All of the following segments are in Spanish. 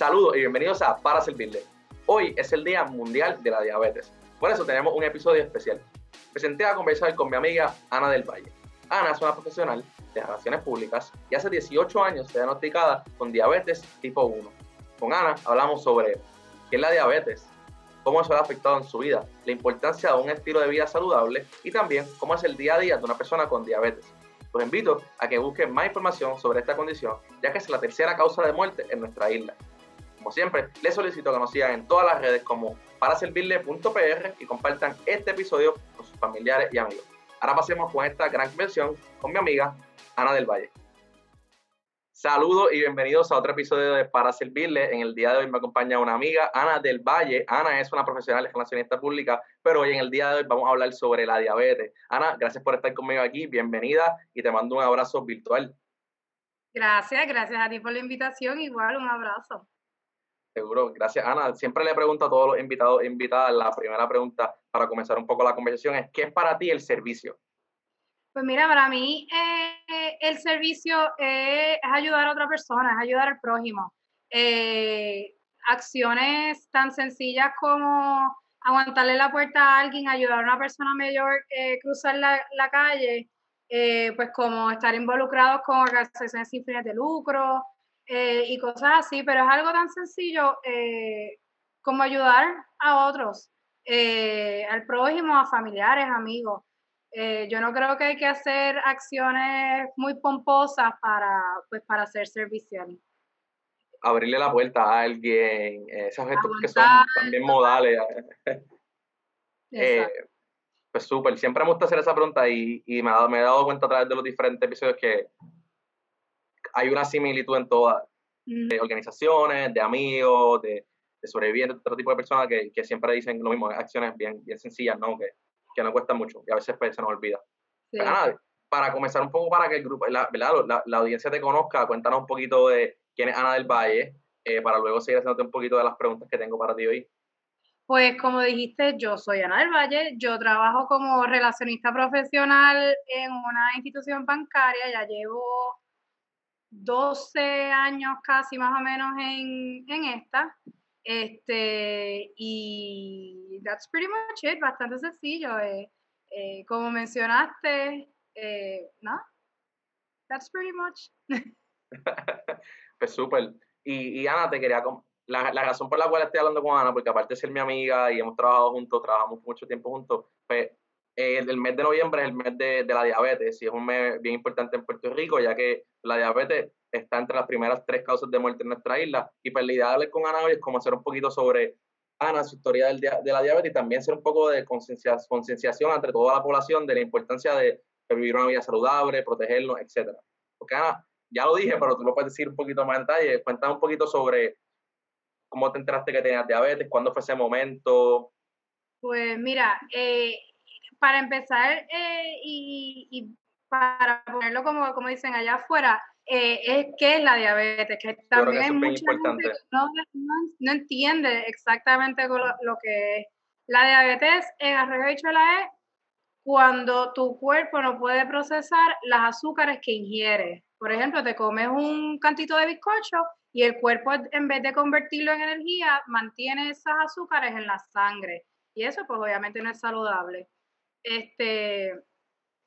Saludos y bienvenidos a Para Servirle. Hoy es el Día Mundial de la Diabetes. Por eso tenemos un episodio especial. Presenté a conversar con mi amiga Ana del Valle. Ana es una profesional de relaciones públicas y hace 18 años fue diagnosticada con diabetes tipo 1. Con Ana hablamos sobre qué es la diabetes, cómo eso ha afectado en su vida, la importancia de un estilo de vida saludable y también cómo es el día a día de una persona con diabetes. Los invito a que busquen más información sobre esta condición, ya que es la tercera causa de muerte en nuestra isla. Como siempre, les solicito que nos sigan en todas las redes como paraservirle.pr y compartan este episodio con sus familiares y amigos. Ahora pasemos con esta gran versión con mi amiga Ana del Valle. Saludos y bienvenidos a otro episodio de Para Servirle. En el día de hoy me acompaña una amiga, Ana del Valle. Ana es una profesional relacionista pública, pero hoy en el día de hoy vamos a hablar sobre la diabetes. Ana, gracias por estar conmigo aquí, bienvenida y te mando un abrazo virtual. Gracias, gracias a ti por la invitación, igual un abrazo. Seguro, gracias Ana. Siempre le pregunto a todos los invitados e invitadas, la primera pregunta para comenzar un poco la conversación es, ¿qué es para ti el servicio? Pues mira, para mí eh, el servicio es ayudar a otra persona, es ayudar al prójimo. Eh, acciones tan sencillas como aguantarle la puerta a alguien, ayudar a una persona mayor a eh, cruzar la, la calle, pues como estar involucrados con organizaciones sin fines de lucro y cosas así, pero es algo tan sencillo como ayudar a otros, al prójimo, a familiares, amigos. Eh, yo no creo que hay que hacer acciones muy pomposas para, pues, para ser servicial. Abrirle la puerta a alguien, eh, esos gestos que son también modales. eh, pues súper, siempre me gusta hacer esa pregunta y, y me, he dado cuenta a través de los diferentes episodios que hay una similitud en todas, de organizaciones, de amigos, de, de sobrevivientes, de otro tipo de personas que, que, siempre dicen lo mismo, acciones bien, bien sencillas, ¿no? Que, que no cuesta mucho y a veces pues, se nos olvida. para comenzar un poco, para que el grupo, la, la, la, audiencia te conozca, cuéntanos un poquito de quién es Ana del Valle, eh, para luego seguir haciéndote un poquito de las preguntas que tengo para ti hoy. Pues como dijiste, yo soy Ana del Valle, yo trabajo como relacionista profesional en una institución bancaria, ya llevo 12 años casi más o menos en, en esta. Este, y that's pretty much it, bastante sencillo. Eh, eh, como mencionaste, eh, ¿no? That's pretty much. pues súper. Y, y, Ana, te quería. La, la, razón por la cual estoy hablando con Ana, porque aparte de ser mi amiga y hemos trabajado juntos, trabajamos mucho tiempo juntos, pues el mes de noviembre es el mes de, de, la diabetes y es un mes bien importante en Puerto Rico, ya que la diabetes está entre las primeras tres causas de muerte en nuestra isla. Y pues idea de hablar con Ana hoy es como hacer un poquito sobre Ana, su historia del, de la diabetes y también hacer un poco de concienciación entre toda la población de la importancia de, vivir una vida saludable, protegernos, etc. Porque Ana, ya lo dije, pero tú lo puedes decir un poquito más en detalle. Cuéntame un poquito sobre cómo te enteraste que tenías diabetes, cuándo fue ese momento. Pues mira, eh, para empezar eh, y, y, para ponerlo como, como dicen allá afuera, eh, es qué es la diabetes, que también hay mucha gente no, no, entiende exactamente lo, lo, que es. La diabetes en arroyo la es cuando tu cuerpo no puede procesar las azúcares que ingieres. Por ejemplo, te comes un cantito de bizcocho y el cuerpo en vez de convertirlo en energía, mantiene esas azúcares en la sangre. Y eso pues obviamente no es saludable. Este,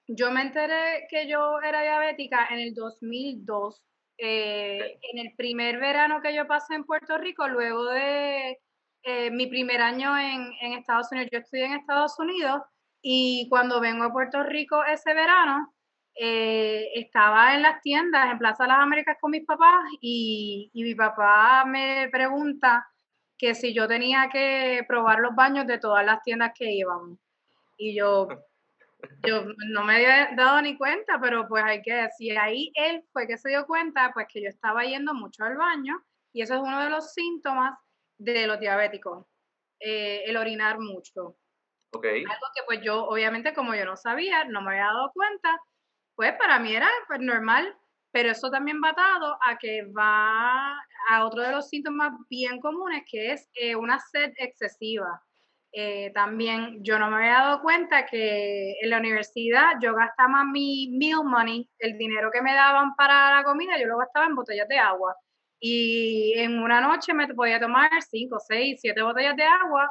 yo me enteré que yo era diabética en el 2002, eh, en el primer verano que yo pasé en Puerto Rico, luego de eh, mi primer año en, en, Estados Unidos. Yo estudié en Estados Unidos y cuando vengo a Puerto Rico ese verano, eh, estaba en las tiendas, en Plaza de las Américas con mis papás y, y mi papá me pregunta que si yo tenía que probar los baños de todas las tiendas que íbamos. Y yo, yo no me había dado ni cuenta, pero pues hay que decir, ahí él fue que se dio cuenta, pues que yo estaba yendo mucho al baño y eso es uno de los síntomas de los diabéticos, eh, el orinar mucho. Okay. Algo que pues yo, obviamente como yo no sabía, no me había dado cuenta, pues para mí era pues normal, pero eso también va atado a que va a otro de los síntomas bien comunes, que es eh, una sed excesiva. Eh, también yo no me había dado cuenta que en la universidad yo gastaba mi meal money, el dinero que me daban para la comida, yo lo gastaba en botellas de agua. Y en una noche me podía tomar 5, 6, 7 botellas de agua.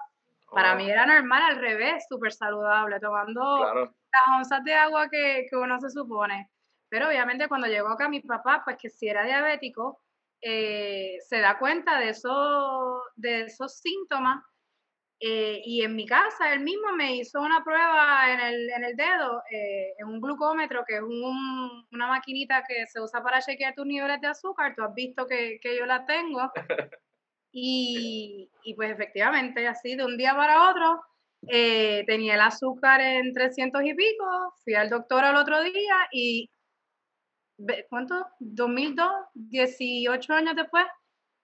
Para oh. mí era normal, al revés, súper saludable, tomando las onzas de agua que, que, uno se supone. Pero obviamente cuando llegó acá mi papá, pues que si era diabético, eh, se da cuenta de, eso, de esos síntomas eh, y en mi casa él mismo me hizo una prueba en el, en el dedo, eh, en un glucómetro, que es un, una maquinita que se usa para chequear tus niveles de azúcar. Tú has visto que, que yo la tengo. Y, y, pues efectivamente, así de un día para otro, eh, tenía el azúcar en 300 y pico. Fui al doctor al otro día y, ¿cuánto? 2002, 18 años después,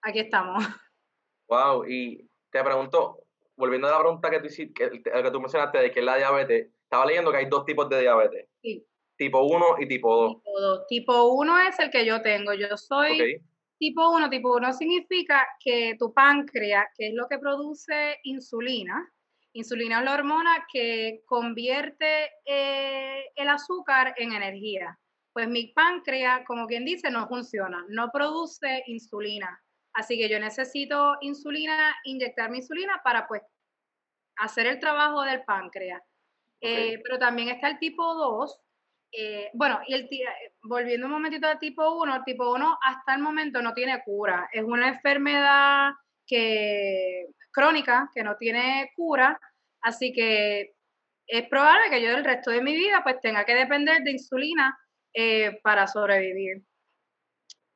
aquí estamos. Wow, y te pregunto, volviendo a la pregunta que tú, que, que tú mencionaste de que es la diabetes, estaba leyendo que hay dos tipos de diabetes. Sí. Tipo 1 y tipo 2. Tipo 2. Tipo 1 es el que yo tengo. Yo soy tipo 1. Tipo 1 significa que tu páncreas, que es lo que produce insulina, insulina es la hormona que convierte eh, el azúcar en energía. Pues mi páncreas, como quien dice, no funciona, no produce insulina. Así que yo necesito insulina, inyectar mi insulina para pues hacer el trabajo del páncreas. Eh, pero también está el tipo 2. Eh, bueno, y el volviendo un momentito al tipo 1, el tipo 1 hasta el momento no tiene cura. Es una enfermedad que, crónica que no tiene cura, así que es probable que yo el resto de mi vida pues tenga que depender de insulina eh, para sobrevivir.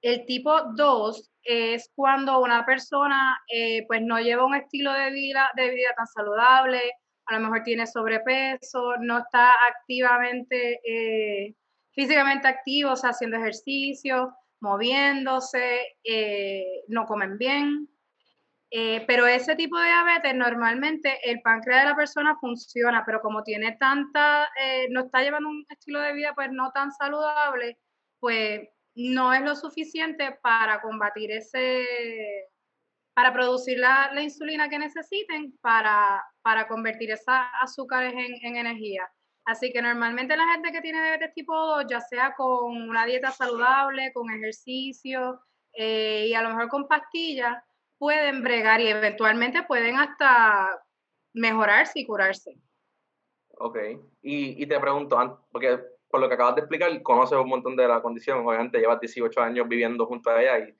El tipo 2 es cuando una persona eh, pues no lleva un estilo de vida, de vida tan saludable, a lo mejor tiene sobrepeso, no está activamente, eh, físicamente activo, o sea, haciendo ejercicio, moviéndose, eh, no comen bien. pero ese tipo de diabetes normalmente el páncreas de la persona funciona, pero como tiene tanta, no está llevando un estilo de vida pues no tan saludable, pues no es lo suficiente para combatir ese, para producir la, insulina que necesiten para, para convertir esas azúcares en, energía. Así que normalmente la gente que tiene diabetes tipo 2, ya sea con una dieta saludable, con ejercicio eh, y a lo mejor con pastillas, pueden bregar y eventualmente pueden hasta mejorarse y curarse. Ok, y, y te pregunto, porque por lo que acabas de explicar, conoces un montón de la condición, obviamente llevas 18 años viviendo junto a ella y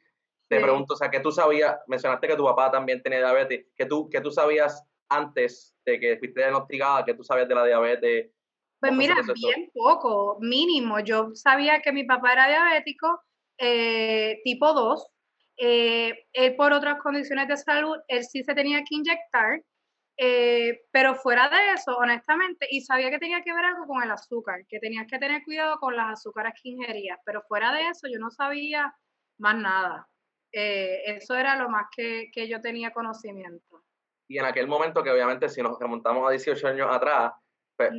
te pregunto, o sea, ¿qué tú sabías? Mencionaste que tu papá también tenía diabetes, ¿qué tú, qué tú sabías antes de que fuiste diagnosticada, qué tú sabías de la diabetes? Pues mira, bien poco, mínimo. Yo sabía que mi papá era diabético, eh, tipo 2. Eh, él por otras condiciones de salud, él sí se tenía que inyectar, eh, pero fuera de eso, honestamente, y sabía que tenía que ver algo con el azúcar, que tenías que tener cuidado con las azúcares que ingerías, pero fuera de eso yo no sabía más nada. Eh, eso era lo más que, que, yo tenía conocimiento. Y en aquel momento, que obviamente si nos remontamos a 18 años atrás, pues,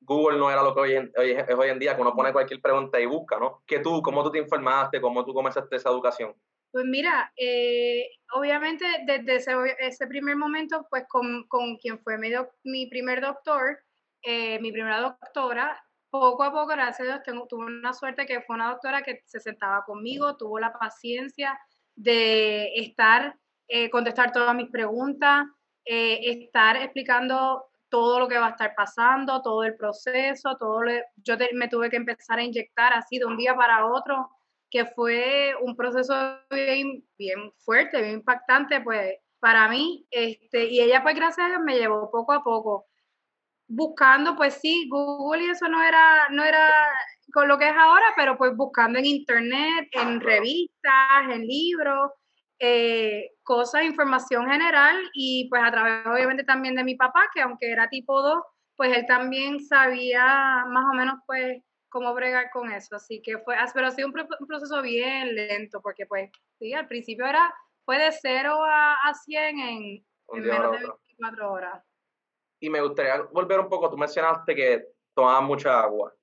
Google no era lo que hoy en, hoy, es hoy en día, que uno pone cualquier pregunta y busca, ¿no? ¿Qué tú, ¿Cómo tú te informaste? ¿Cómo tú comenzaste esa educación? Pues mira, eh, obviamente desde ese, primer momento, pues con, quien fue mi, mi primer doctor, eh, mi primera doctora, poco a poco, gracias a Dios, tengo, tuve una suerte que fue una doctora que se sentaba conmigo, tuvo la paciencia de estar, eh, contestar todas mis preguntas, estar explicando todo lo que va a estar pasando, todo el proceso, todo yo me tuve que empezar a inyectar así de un día para otro que fue un proceso bien, fuerte, bien impactante, pues para mí, este, y ella pues gracias a Dios me llevó poco a poco, buscando, pues sí, Google y eso no era, no era con lo que es ahora, pero pues buscando en internet, en revistas, en libros, eh, cosas, información general y pues a través obviamente también de mi papá, que aunque era tipo 2, pues él también sabía más o menos pues cómo bregar con eso. Así que fue, pero ha sido un, proceso bien lento, porque pues sí, al principio era, fue de 0 a, a 100 en, menos de 24 horas. Y me gustaría volver un poco, tú mencionaste que tomabas mucha agua,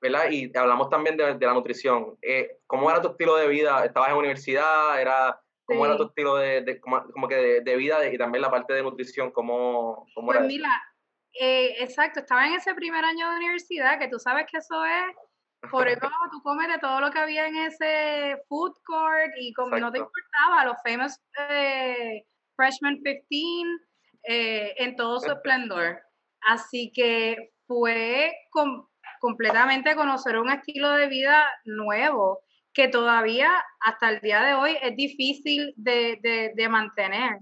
¿verdad? Y hablamos también de, la nutrición. Eh, ¿Cómo era tu estilo de vida? ¿Estabas en universidad? ¿Era, ¿Cómo era tu estilo de, como, que de, vida y también la parte de nutrición? ¿Cómo, cómo pues mira, eh, exacto, estaba en ese primer año de universidad, que tú sabes que eso es por eso tú comes de todo lo que había en ese food court y como no te importaba, los famous eh, Freshman 15 eh, en todo su esplendor. Así que fue completamente conocer un estilo de vida nuevo que todavía hasta el día de hoy es difícil de, mantener.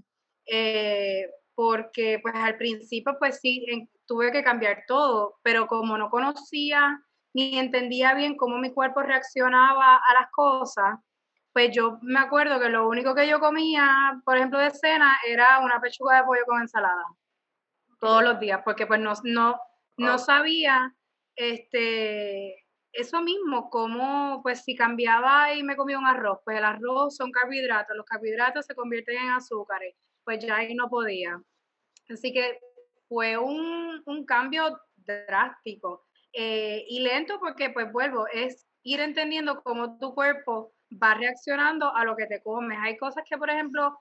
Eh, porque pues al principio pues sí, tuve que cambiar todo, pero como no conocía ni entendía bien cómo mi cuerpo reaccionaba a las cosas, pues yo me acuerdo que lo único que yo comía, por ejemplo, de cena, era una pechuga de pollo con ensalada, todos los días, porque pues no, no, no sabía este, eso mismo, como pues si cambiaba y me comía un arroz, pues el arroz son carbohidratos, los carbohidratos se convierten en azúcares, pues ya ahí no podía. Así que fue un, un cambio drástico. Eh, y lento porque, pues vuelvo, es ir entendiendo cómo tu cuerpo va reaccionando a lo que te comes. Hay cosas que, por ejemplo,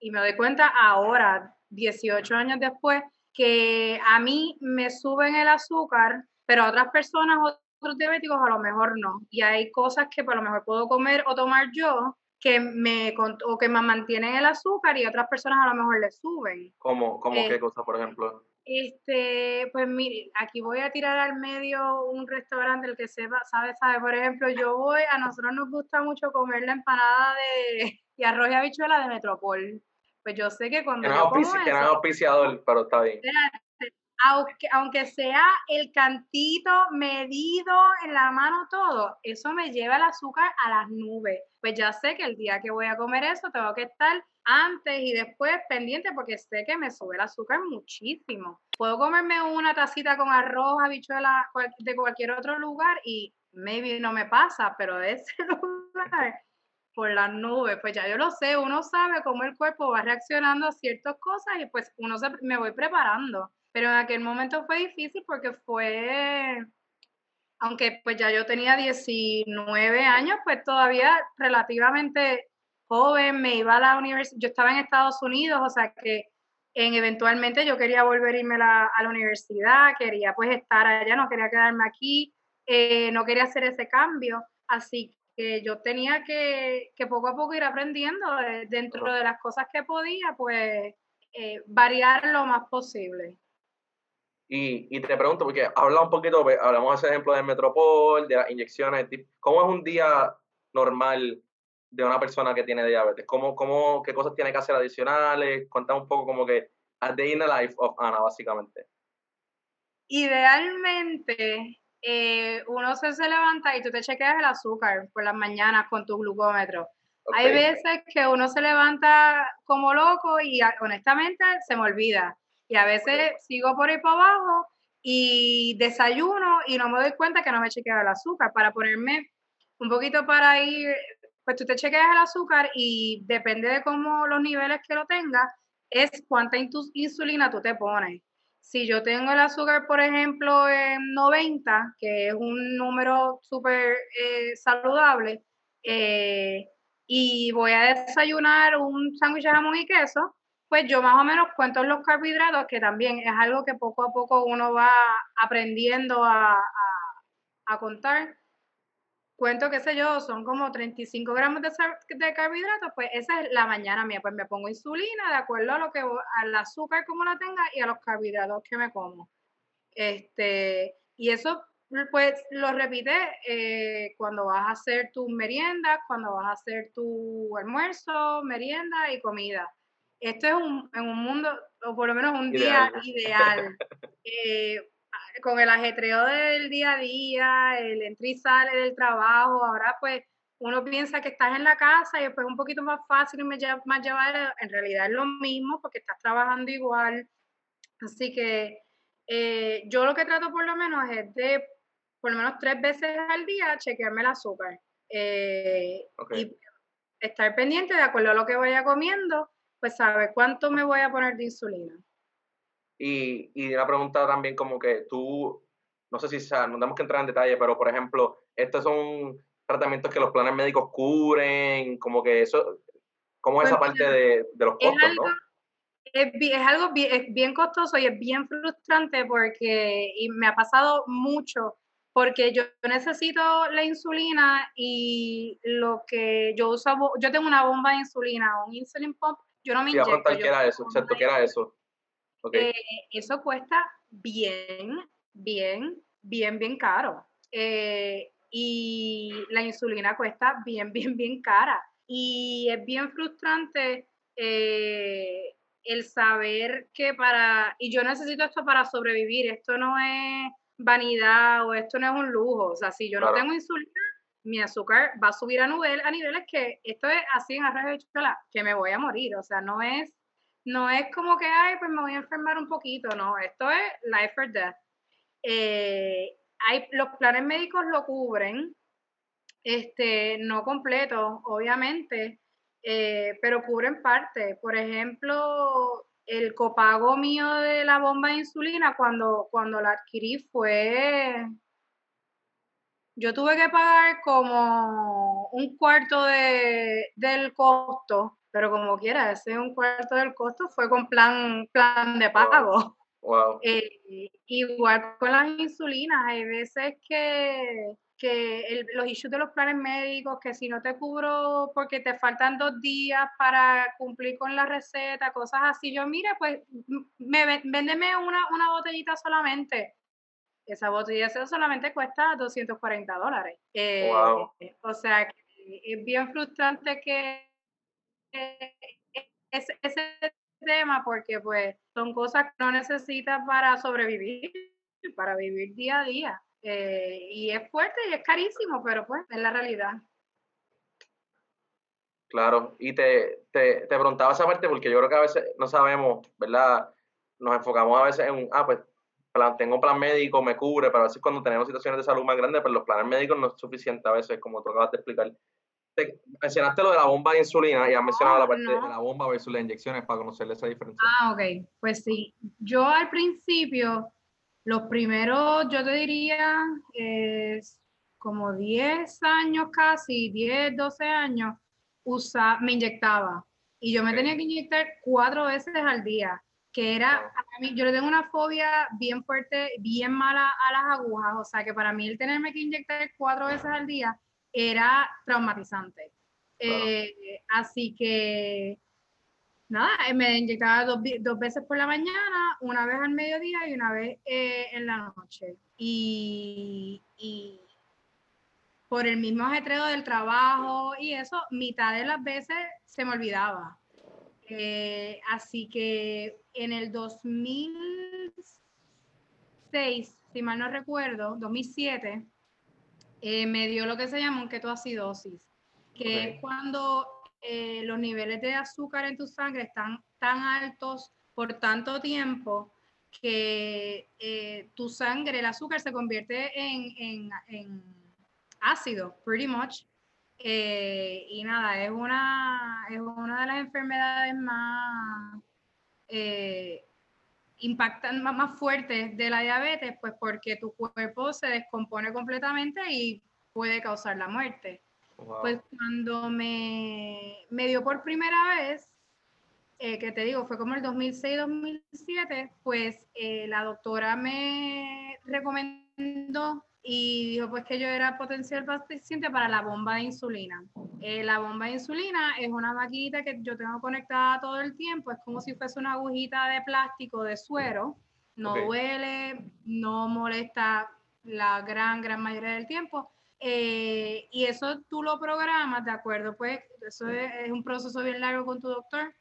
y me doy cuenta ahora, 18 años después, que a mí me suben el azúcar, pero a otras personas, otros diabéticos, a lo mejor no. Y hay cosas que por lo mejor puedo comer o tomar yo que me o que me mantienen el azúcar y otras personas a lo mejor le suben. ¿Cómo, cómo qué eh, cosa, por ejemplo? Este, pues mire, aquí voy a tirar al medio un restaurante, el que sepa, sabe, sabe. Por ejemplo, yo voy, a nosotros nos gusta mucho comer la empanada de, y arroz y habichuela de Metropol. Pues yo sé que cuando. Que no, es auspiciador, pero está bien aunque, aunque sea el cantito medido en la mano todo, eso me lleva el azúcar a las nubes. Pues ya sé que el día que voy a comer eso tengo que estar antes y después pendiente porque sé que me sube el azúcar muchísimo. Puedo comerme una tacita con arroz, habichuela de cualquier otro lugar y maybe no me pasa, pero de ese lugar por las nubes, pues ya yo lo sé, uno sabe cómo el cuerpo va reaccionando a ciertas cosas y pues uno se, me voy preparando. Pero en aquel momento fue difícil porque fue, aunque pues ya yo tenía 19 años, pues todavía relativamente joven, me iba a la universidad, yo estaba en Estados Unidos, o sea que en, eventualmente yo quería volver a irme a la, universidad, quería pues estar allá, no quería quedarme aquí, eh, no quería hacer ese cambio, así que yo tenía que, que poco a poco ir aprendiendo eh, dentro de las cosas que podía, pues eh, variar lo más posible. Y, y, te pregunto, porque habla un poquito, hablamos de ese ejemplo del Metropol, de las inyecciones, ¿cómo es un día normal de una persona que tiene diabetes? ¿Cómo, cómo, ¿Qué cosas tiene que hacer adicionales? Cuéntame un poco como que a day in the life of Ana, básicamente. Idealmente, eh, uno se, se, levanta y tú te chequeas el azúcar por las mañanas con tu glucómetro. Hay veces que uno se levanta como loco y honestamente se me olvida y a veces sigo por ahí para abajo y desayuno y no me doy cuenta que no me chequea el azúcar. Para ponerme un poquito para ir, pues tú te chequeas el azúcar y depende de cómo los niveles que lo tengas, es cuánta insulina tú te pones. Si yo tengo el azúcar, por ejemplo, en 90, que es un número súper eh, saludable, eh, y voy a desayunar un sándwich de jamón y queso, pues yo más o menos cuento los carbohidratos, que también es algo que poco a poco uno va aprendiendo a, contar. Cuento, qué sé yo, son como 35 gramos de, de, carbohidratos, pues esa es la mañana mía, pues me pongo insulina de acuerdo a lo que al azúcar como la tenga y a los carbohidratos que me como. Este, y eso pues lo repite eh, cuando vas a hacer tus meriendas, cuando vas a hacer tu almuerzo, merienda y comida esto es un, en un mundo, o por lo menos un día ideal, eh, con el ajetreo del día a día, el entra y sale del trabajo, ahora pues uno piensa que estás en la casa y después es un poquito más fácil y más llevar, en realidad es lo mismo porque estás trabajando igual. Así que eh, yo lo que trato por lo menos es de por lo menos tres veces al día chequearme el azúcar. Eh, y estar pendiente de acuerdo a lo que vaya comiendo pues sabe cuánto me voy a poner de insulina. Y, y una pregunta también como que tú, no sé si sea, no tenemos que entrar en detalle, pero por ejemplo, estos son tratamientos que los planes médicos cubren, como que eso, ¿cómo es esa pues parte de, los costos, es algo, no? Es, algo bien, es bien costoso y es bien frustrante porque y me ha pasado mucho porque yo necesito la insulina y lo que yo uso, yo tengo una bomba de insulina, un insulin pump, yo no me inyecto. ¿qué era eso? ¿qué era eso? Eh, eso cuesta bien, bien, bien, bien caro. Eh, y la insulina cuesta bien, bien, bien cara. Y es bien frustrante eh, el saber que para, y yo necesito esto para sobrevivir, esto no es vanidad o esto no es un lujo, o sea, si yo no tengo insulina, mi azúcar va a subir a, a niveles que esto es así en arroz de chocolate, que me voy a morir, o sea, no es, no es como que, ay, pues me voy a enfermar un poquito, no, esto es life or death. Eh, hay, los planes médicos lo cubren, este, no completo, obviamente, eh, pero cubren parte. Por ejemplo, el copago mío de la bomba de insulina cuando, cuando la adquirí fue, yo tuve que pagar como un cuarto de, del costo, pero como quiera, ese un cuarto del costo fue con plan, plan de pago. Wow. Eh, igual con las insulinas, hay veces que que los issues de los planes médicos, que si no te cubro porque te faltan dos días para cumplir con la receta, cosas así. Yo, mire, pues, me, véndeme una, una botellita solamente. Esa botella solamente cuesta 240 dólares. Eh, o sea, es bien frustrante que ese, ese tema, porque pues son cosas que no necesitas para sobrevivir, para vivir día a día. Eh, y es fuerte y es carísimo, pero pues es la realidad. Claro, y te, te, te preguntaba esa parte porque yo creo que a veces no sabemos, ¿verdad? Nos enfocamos a veces en un, ah, pues plan, tengo plan médico, me cubre, pero a veces cuando tenemos situaciones de salud más grandes, pues los planes médicos no es suficiente a veces, como tú acabas de explicar. Te, mencionaste lo de la bomba de insulina y has mencionado la parte de la bomba versus las inyecciones para conocerle esa diferencia. Ah, ok. Pues sí. Yo al principio los primeros, yo te diría, es como 10 años casi, 10, 12 años, usa, me inyectaba. Y yo me tenía que inyectar cuatro veces al día, que era, a mí, yo le tengo una fobia bien fuerte, bien mala a las agujas, o sea que para mí el tenerme que inyectar cuatro veces al día era traumatizante. Eh, así que nada, eh, me inyectaba dos, dos, veces por la mañana, una vez al mediodía y una vez eh, en la noche. Y, y, por el mismo ajetreo del trabajo y eso, mitad de las veces se me olvidaba. Eh, así que en el 2006, si mal no recuerdo, 2007, me dio lo que se llama un ketoacidosis, que es cuando eh, los niveles de azúcar en tu sangre están tan altos por tanto tiempo que eh, tu sangre, el azúcar se convierte en, ácido, pretty much. Eh, y nada, es una, es una de las enfermedades más impactan más, más fuertes de la diabetes, pues porque tu cuerpo se descompone completamente y puede causar la muerte. Pues cuando me, me, dio por primera vez, eh, que te digo, fue como el 2006-2007, pues eh, la doctora me recomendó y dijo pues que yo era potencial paciente para la bomba de insulina. Eh, la bomba de insulina es una maquinita que yo tengo conectada todo el tiempo, es como si fuese una agujita de plástico de suero, no duele, no molesta la gran, gran mayoría del tiempo eh, y eso tú lo programas, ¿de acuerdo? Pues eso es, un proceso bien largo con tu doctor,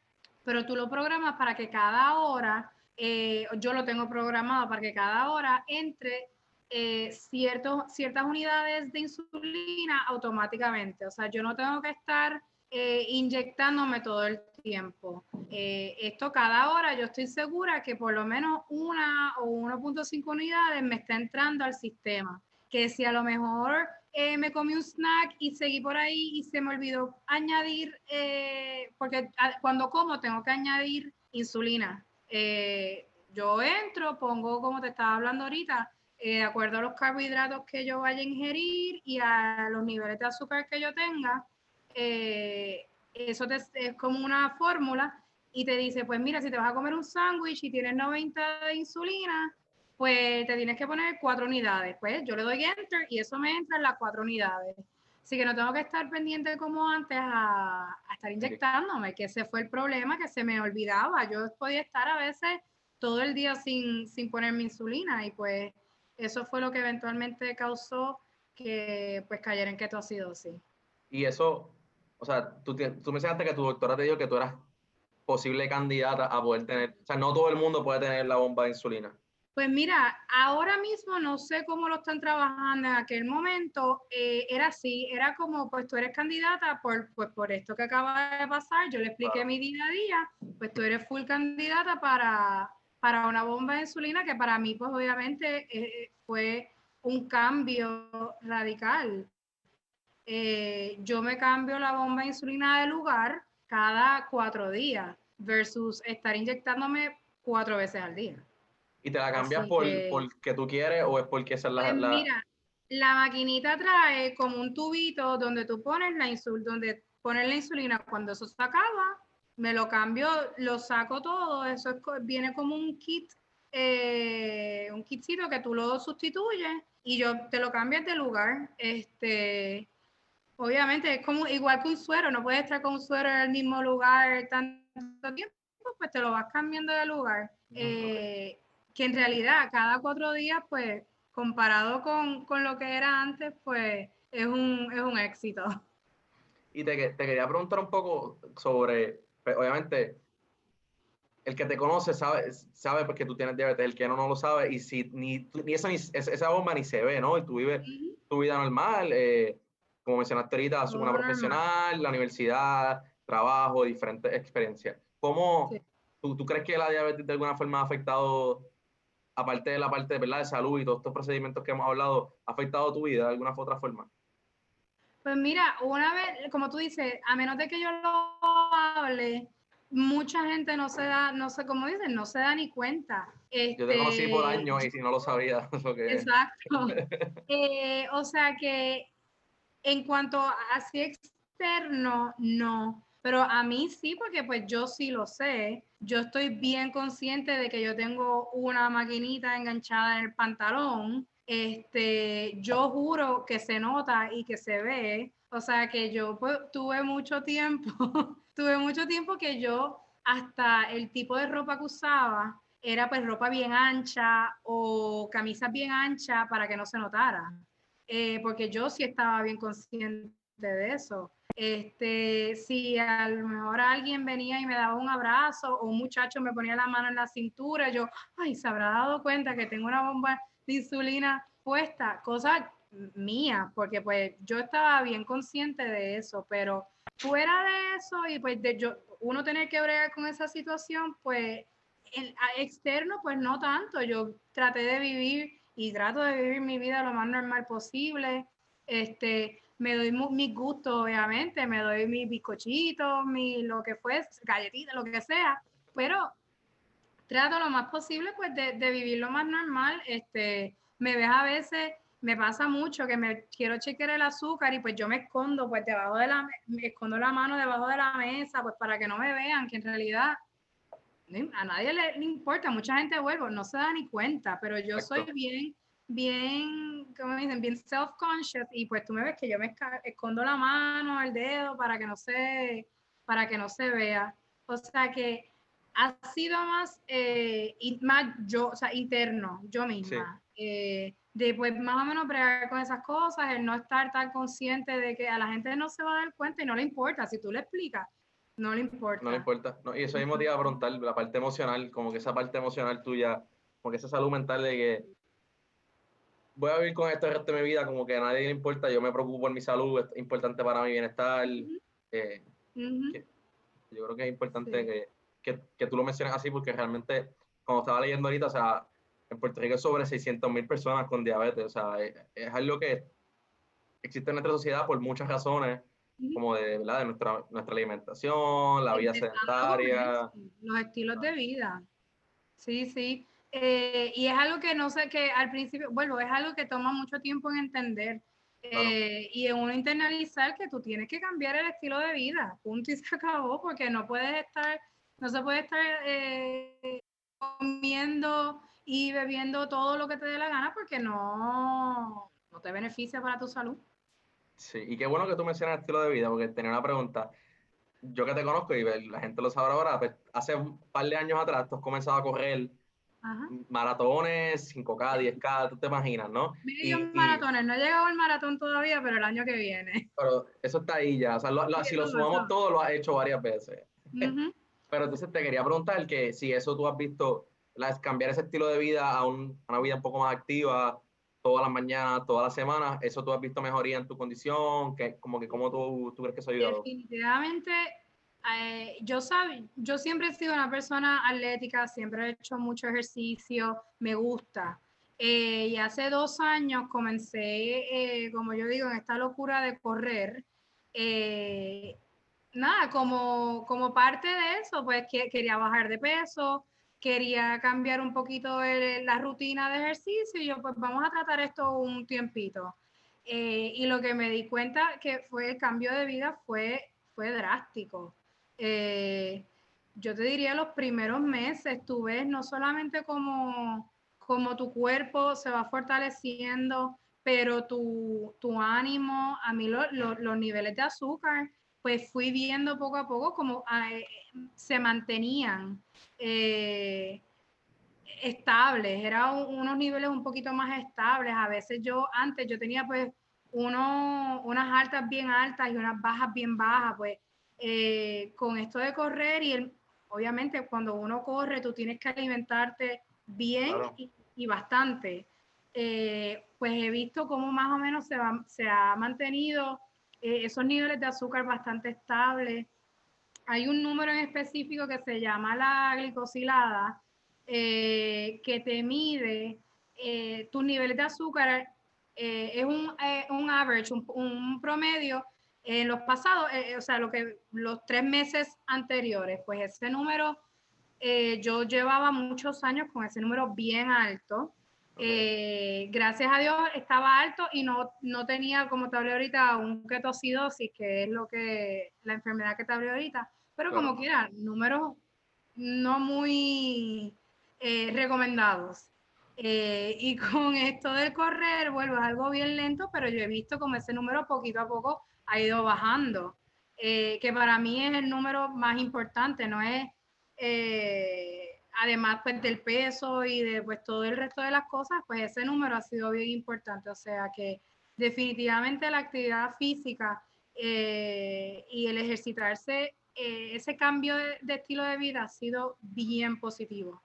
pero tú lo programas para que cada hora, eh, yo lo tengo programado para que cada hora entre eh, ciertas unidades de insulina automáticamente. O sea, yo no tengo que estar inyectándome todo el tiempo. esto cada hora yo estoy segura que por lo menos una o 1.5 unidades me está entrando al sistema. Que si a lo mejor eh, me comí un snack y seguí por ahí y se me olvidó añadir, eh, porque cuando como tengo que añadir insulina. Eh, yo entro, pongo como te estaba hablando ahorita, de acuerdo a los carbohidratos que yo vaya a ingerir y a los niveles de azúcar que yo tenga, eso es como una fórmula y te dice, pues mira, si te vas a comer un sándwich y tienes 90 de insulina, pues te tienes que poner cuatro unidades. Pues yo le doy enter y eso me entra en las cuatro unidades. Así que no tengo que estar pendiente como antes a, estar inyectándome, que ese fue el problema, que se me olvidaba. Yo podía estar a veces todo el día sin, sin ponerme insulina y pues eso fue lo que eventualmente causó que pues cayera en ketoacidosis. Y eso, o sea, tú, tú mencionaste que tu doctora te dijo que tú eras posible candidata a poder tener, o sea, no todo el mundo puede tener la bomba de insulina. Pues mira, ahora mismo no sé cómo lo están trabajando. En aquel momento eh, era así, era como, pues tú eres candidata por, pues, por esto que acaba de pasar. Yo le expliqué mi día a día, pues tú eres full candidata para, para una bomba de insulina que para mí, pues obviamente eh, fue un cambio radical. Eh, yo me cambio la bomba de insulina de lugar cada cuatro días versus estar inyectándome cuatro veces al día. ¿Y te la cambias por, porque tú quieres o es porque esa es la, pues Mira, la maquinita trae como un tubito donde tú pones la insulina, donde pones la insulina. Cuando eso se acaba, me lo cambio, lo saco todo. Eso viene como un kit, eh, un kitcito que tú lo sustituyes y yo te lo cambias de lugar. Este, obviamente es como igual que un suero, no puedes estar con un suero en el mismo lugar tanto tiempo, pues te lo vas cambiando de lugar. Eh, que en realidad cada cuatro días, pues comparado con, lo que era antes, pues es un, es un éxito. Y te, te quería preguntar un poco sobre, pues, obviamente, el que te conoce sabe, sabe porque tú tienes diabetes, el que no, no lo sabe, y si ni, ni, esa, esa bomba ni se ve, ¿no? Y tú vives tu vida normal, eh, como mencionaste ahorita, una profesional, la universidad, trabajo, diferentes experiencias. ¿Cómo tú, tú, crees que la diabetes de alguna forma ha afectado, aparte de la parte de, ¿verdad? de salud y todos estos procedimientos que hemos hablado, ha afectado tu vida de alguna u otra forma? Pues mira, una vez, como tú dices, a menos de que yo lo hable, mucha gente no se da, no sé cómo dicen, no se da ni cuenta. yo te conocí por este, años y si no lo sabía. Exacto. Eh, o sea que en cuanto a así externo, no. Pero a mí sí, porque pues yo sí lo sé. Yo estoy bien consciente de que yo tengo una maquinita enganchada en el pantalón. Este, yo juro que se nota y que se ve. O sea que yo pues, tuve mucho tiempo, tuve mucho tiempo que yo hasta el tipo de ropa que usaba era pues ropa bien ancha o camisas bien ancha para que no se notara. Eh, porque yo sí estaba bien consciente de eso. Este, si a lo mejor alguien venía y me daba un abrazo o un muchacho me ponía la mano en la cintura, yo, ay, se habrá dado cuenta que tengo una bomba insulina puesta, cosa mía, porque pues yo estaba bien consciente de eso, pero fuera de eso y pues de yo, uno tener que bregar con esa situación, pues el, externo pues no tanto, yo traté de vivir y trato de vivir mi vida lo más normal posible. Este, me doy mis gustos, obviamente, me doy mis bizcochitos, mi, lo que fuese, galletitas, lo que sea, pero trato lo más posible pues de, de, vivir lo más normal. Este, me ves a veces, me pasa mucho que me quiero chequear el azúcar y pues yo me escondo pues debajo de la, me escondo la mano debajo de la mesa pues para que no me vean, que en realidad a nadie le, importa, mucha gente vuelve, no se da ni cuenta, pero yo soy bien, bien, como dicen, bien self-conscious y pues tú me ves que yo me escondo la mano, el dedo para que no se, para que no se vea. O sea que ha sido más, eh, más yo, o sea, interno, yo misma. Eh, de pues más o menos bregar con esas cosas, el no estar tan consciente de que a la gente no se va a dar cuenta y no le importa. Si tú le explicas, no le importa. No le importa. y eso mismo te iba a preguntar, la parte emocional, como que esa parte emocional tuya, como que esa salud mental de que voy a vivir con esto el resto de mi vida, como que a nadie le importa, yo me preocupo por mi salud, es importante para mi bienestar. Eh, yo creo que es importante que, que, tú lo menciones así, porque realmente, como estaba leyendo ahorita, o sea, en Puerto Rico hay sobre 600 mil personas con diabetes, o sea, es, es algo que existe en nuestra sociedad por muchas razones como de, ¿verdad? de nuestra, nuestra alimentación, la vida sedentaria. Los estilos de vida. Sí, sí. Eh, y es algo que no sé, que al principio, bueno, es algo que toma mucho tiempo en entender. Eh, y en uno internalizar que tú tienes que cambiar el estilo de vida, punto y se acabó, porque no puedes estar, no se puede estar eh, comiendo y bebiendo todo lo que te dé la gana porque no, no te beneficia para tu salud. Sí, y qué bueno que tú mencionas el estilo de vida, porque tenía una pregunta. Yo que te conozco y la gente lo sabe ahora, pues, hace un par de años atrás tú has comenzado a correr maratones, 5K, 10K, tú te imaginas, ¿no? Medio maratones, no he llegado al maratón todavía, pero el año que viene. Pero eso está ahí ya, o sea, si lo sumamos todo, lo has hecho varias veces. Pero entonces te quería preguntar que si eso tú has visto, cambiar ese estilo de vida a, una vida un poco más activa, todas las mañanas, todas las semanas, ¿eso tú has visto mejoría en tu condición? que como que ¿Cómo tú, tú crees que eso ha ayudado? Definitivamente eh, yo, sabe, yo siempre he sido una persona atlética, siempre he hecho mucho ejercicio, me gusta. Eh, y hace dos años comencé, eh, como yo digo, en esta locura de correr. Nada, como, como parte de eso, pues que, quería bajar de peso, quería cambiar un poquito la rutina de ejercicio y yo pues vamos a tratar esto un tiempito. y lo que me di cuenta que fue el cambio de vida fue, fue drástico. Eh, yo te diría los primeros meses, tú ves no solamente como, como tu cuerpo se va fortaleciendo, pero tu, ánimo, a mí los niveles de azúcar, pues fui viendo poco a poco como eh, se mantenían eh, estables, eran unos niveles un poquito más estables. A veces yo antes yo tenía pues uno, unas altas bien altas y unas bajas bien bajas, pues eh, con esto de correr y obviamente cuando uno corre tú tienes que alimentarte bien y, bastante. Eh, pues he visto cómo más o menos se, se ha mantenido eh, esos niveles de azúcar bastante estables. Hay un número en específico que se llama la glicosilada, que te mide tus niveles de azúcar. es un, un average, un, un promedio en los pasados, eh, eh, o sea, lo que, los tres meses anteriores, pues ese número, eh, yo llevaba muchos años con ese número bien alto. Gracias a Dios estaba alto y no, no tenía, como te hablé ahorita, un ketocidosis, que es lo que, la enfermedad que te hablé ahorita. Pero como quiera, números no muy recomendados. y con esto del correr, vuelvo, es algo bien lento, pero yo he visto como ese número poquito a poco ha ido bajando, eh, que para mí es el número más importante, no es, eh, además pues, del peso y de pues, todo el resto de las cosas, pues ese número ha sido bien importante, o sea que definitivamente la actividad física eh, y el ejercitarse, ese cambio de, estilo de vida ha sido bien positivo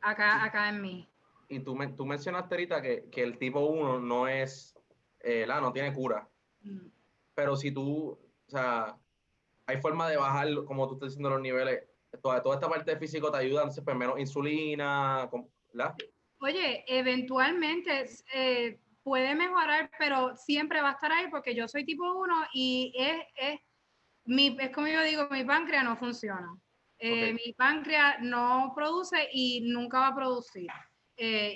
acá, acá en mí. Y tú, me, tú mencionaste ahorita que, que el tipo 1 no es eh, la no tiene cura. Mm. Pero si tú, o sea, hay forma de bajar, como tú estás diciendo, los niveles. Toda, toda esta parte de físico te ayuda, entonces, pues menos insulina. Oye, eventualmente eh, puede mejorar, pero siempre va a estar ahí porque yo soy tipo 1 y es, es, mi, es como yo digo, mi páncreas no funciona. Eh, mi páncreas no produce y nunca va a producir